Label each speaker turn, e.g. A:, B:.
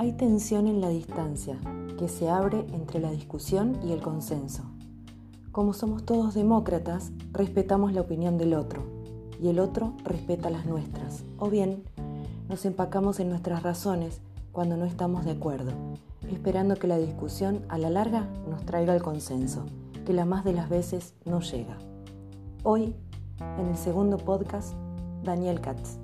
A: Hay tensión en la distancia que se abre entre la discusión y el consenso. Como somos todos demócratas, respetamos la opinión del otro y el otro respeta las nuestras. O bien, nos empacamos en nuestras razones cuando no estamos de acuerdo, esperando que la discusión a la larga nos traiga el consenso, que la más de las veces no llega. Hoy, en el segundo podcast, Daniel Katz.